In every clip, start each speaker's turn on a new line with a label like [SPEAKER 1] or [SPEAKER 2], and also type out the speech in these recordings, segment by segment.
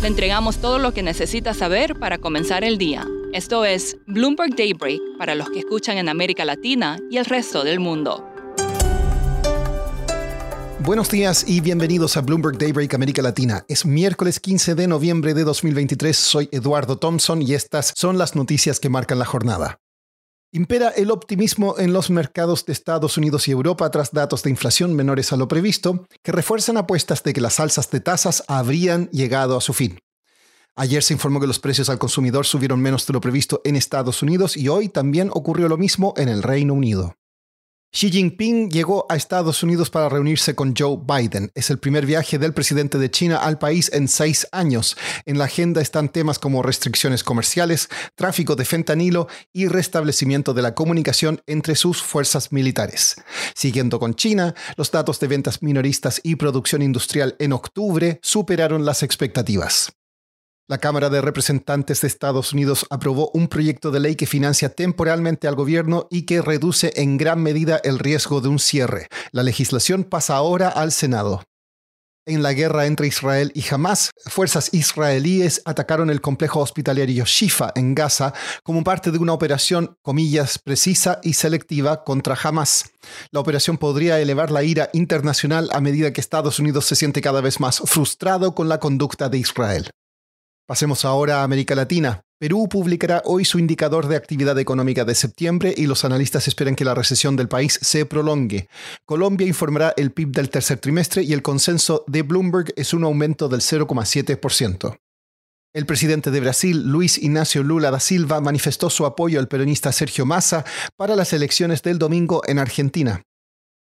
[SPEAKER 1] Le entregamos todo lo que necesita saber para comenzar el día. Esto es Bloomberg Daybreak para los que escuchan en América Latina y el resto del mundo.
[SPEAKER 2] Buenos días y bienvenidos a Bloomberg Daybreak América Latina. Es miércoles 15 de noviembre de 2023. Soy Eduardo Thompson y estas son las noticias que marcan la jornada. Impera el optimismo en los mercados de Estados Unidos y Europa tras datos de inflación menores a lo previsto, que refuerzan apuestas de que las alzas de tasas habrían llegado a su fin. Ayer se informó que los precios al consumidor subieron menos de lo previsto en Estados Unidos y hoy también ocurrió lo mismo en el Reino Unido. Xi Jinping llegó a Estados Unidos para reunirse con Joe Biden. Es el primer viaje del presidente de China al país en seis años. En la agenda están temas como restricciones comerciales, tráfico de fentanilo y restablecimiento de la comunicación entre sus fuerzas militares. Siguiendo con China, los datos de ventas minoristas y producción industrial en octubre superaron las expectativas. La Cámara de Representantes de Estados Unidos aprobó un proyecto de ley que financia temporalmente al gobierno y que reduce en gran medida el riesgo de un cierre. La legislación pasa ahora al Senado. En la guerra entre Israel y Hamas, fuerzas israelíes atacaron el complejo hospitalario Shifa en Gaza como parte de una operación, comillas, precisa y selectiva contra Hamas. La operación podría elevar la ira internacional a medida que Estados Unidos se siente cada vez más frustrado con la conducta de Israel. Pasemos ahora a América Latina. Perú publicará hoy su indicador de actividad económica de septiembre y los analistas esperan que la recesión del país se prolongue. Colombia informará el PIB del tercer trimestre y el consenso de Bloomberg es un aumento del 0,7%. El presidente de Brasil, Luis Ignacio Lula da Silva, manifestó su apoyo al peronista Sergio Massa para las elecciones del domingo en Argentina.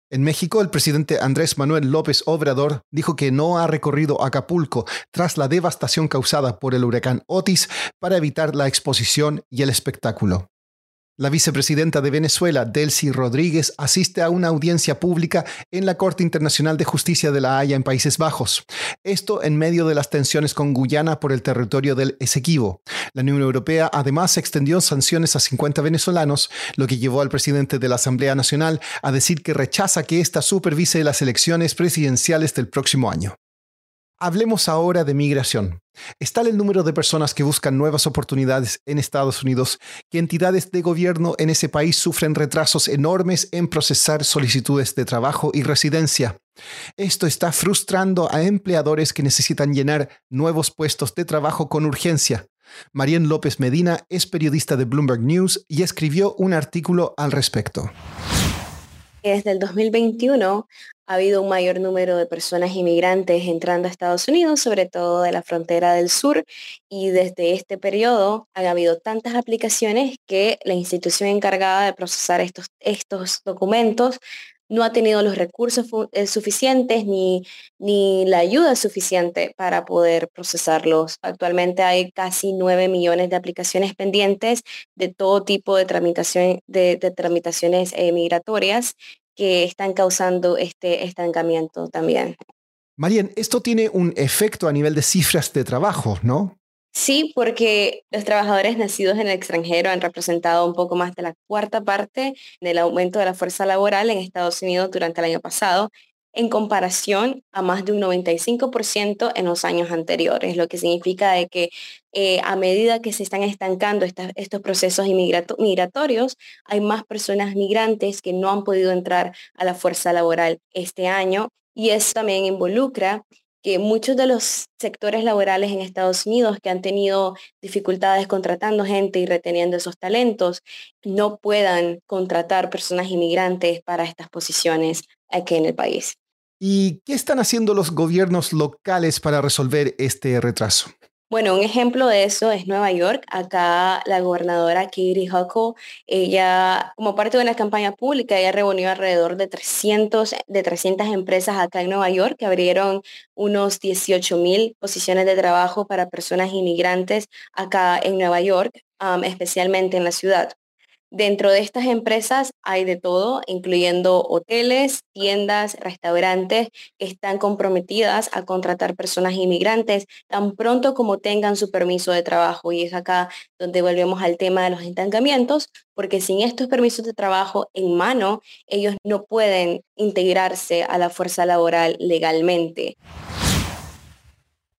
[SPEAKER 2] En México, el presidente Andrés Manuel López Obrador dijo que no ha recorrido Acapulco tras la devastación causada por el huracán Otis para evitar la exposición y el espectáculo. La vicepresidenta de Venezuela, Delcy Rodríguez, asiste a una audiencia pública en la Corte Internacional de Justicia de la Haya en Países Bajos. Esto en medio de las tensiones con Guyana por el territorio del Esequibo. La Unión Europea además extendió sanciones a 50 venezolanos, lo que llevó al presidente de la Asamblea Nacional a decir que rechaza que ésta supervise las elecciones presidenciales del próximo año. Hablemos ahora de migración. Es tal el número de personas que buscan nuevas oportunidades en Estados Unidos que entidades de gobierno en ese país sufren retrasos enormes en procesar solicitudes de trabajo y residencia. Esto está frustrando a empleadores que necesitan llenar nuevos puestos de trabajo con urgencia. Marién López Medina es periodista de Bloomberg News y escribió un artículo al respecto.
[SPEAKER 3] Desde el 2021 ha habido un mayor número de personas inmigrantes entrando a Estados Unidos, sobre todo de la frontera del sur, y desde este periodo han habido tantas aplicaciones que la institución encargada de procesar estos, estos documentos no ha tenido los recursos eh, suficientes ni, ni la ayuda suficiente para poder procesarlos. Actualmente hay casi 9 millones de aplicaciones pendientes de todo tipo de, tramitación, de, tramitaciones eh, migratorias que están causando este estancamiento también.
[SPEAKER 2] Marien, esto tiene un efecto a nivel de cifras de trabajo, ¿no?
[SPEAKER 3] Sí, porque los trabajadores nacidos en el extranjero han representado un poco más de la cuarta parte del aumento de la fuerza laboral en Estados Unidos durante el año pasado, en comparación a más de un 95% en los años anteriores, lo que significa de que eh, a medida que se están estancando estos procesos migratorios, hay más personas migrantes que no han podido entrar a la fuerza laboral este año y eso también involucra que muchos de los sectores laborales en Estados Unidos que han tenido dificultades contratando gente y reteniendo esos talentos, no puedan contratar personas inmigrantes para estas posiciones aquí en el país.
[SPEAKER 2] ¿Y qué están haciendo los gobiernos locales para resolver este retraso?
[SPEAKER 3] Bueno, un ejemplo de eso es Nueva York. Acá la gobernadora Katie Huckle, ella, como parte de una campaña pública, ella reunió alrededor de 300, de 300 empresas acá en Nueva York que abrieron unos 18 mil posiciones de trabajo para personas inmigrantes acá en Nueva York, especialmente en la ciudad. Dentro de estas empresas hay de todo, incluyendo hoteles, tiendas, restaurantes que están comprometidas a contratar personas inmigrantes tan pronto como tengan su permiso de trabajo. Y es acá donde volvemos al tema de los estancamientos, porque sin estos permisos de trabajo en mano, ellos no pueden integrarse a la fuerza laboral legalmente.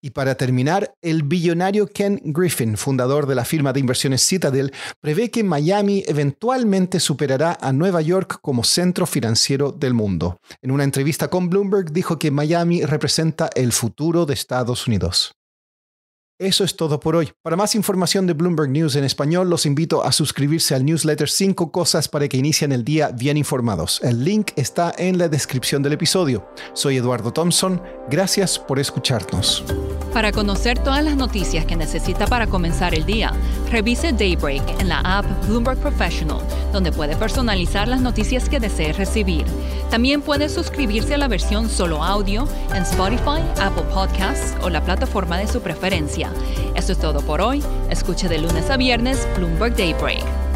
[SPEAKER 2] Y para terminar, el billonario Ken Griffin, fundador de la firma de inversiones Citadel, prevé que Miami eventualmente superará a Nueva York como centro financiero del mundo. En una entrevista con Bloomberg dijo que Miami representa el futuro de Estados Unidos. Eso es todo por hoy. Para más información de Bloomberg News en español, los invito a suscribirse al newsletter 5 cosas para que inicien el día bien informados. El link está en la descripción del episodio. Soy Eduardo Thompson. Gracias por escucharnos.
[SPEAKER 1] Para conocer todas las noticias que necesita para comenzar el día, revise Daybreak en la app Bloomberg Professional, donde puede personalizar las noticias que desee recibir. También puede suscribirse a la versión solo audio en Spotify, Apple Podcasts o la plataforma de su preferencia. Eso es todo por hoy. Escuche de lunes a viernes Bloomberg Daybreak.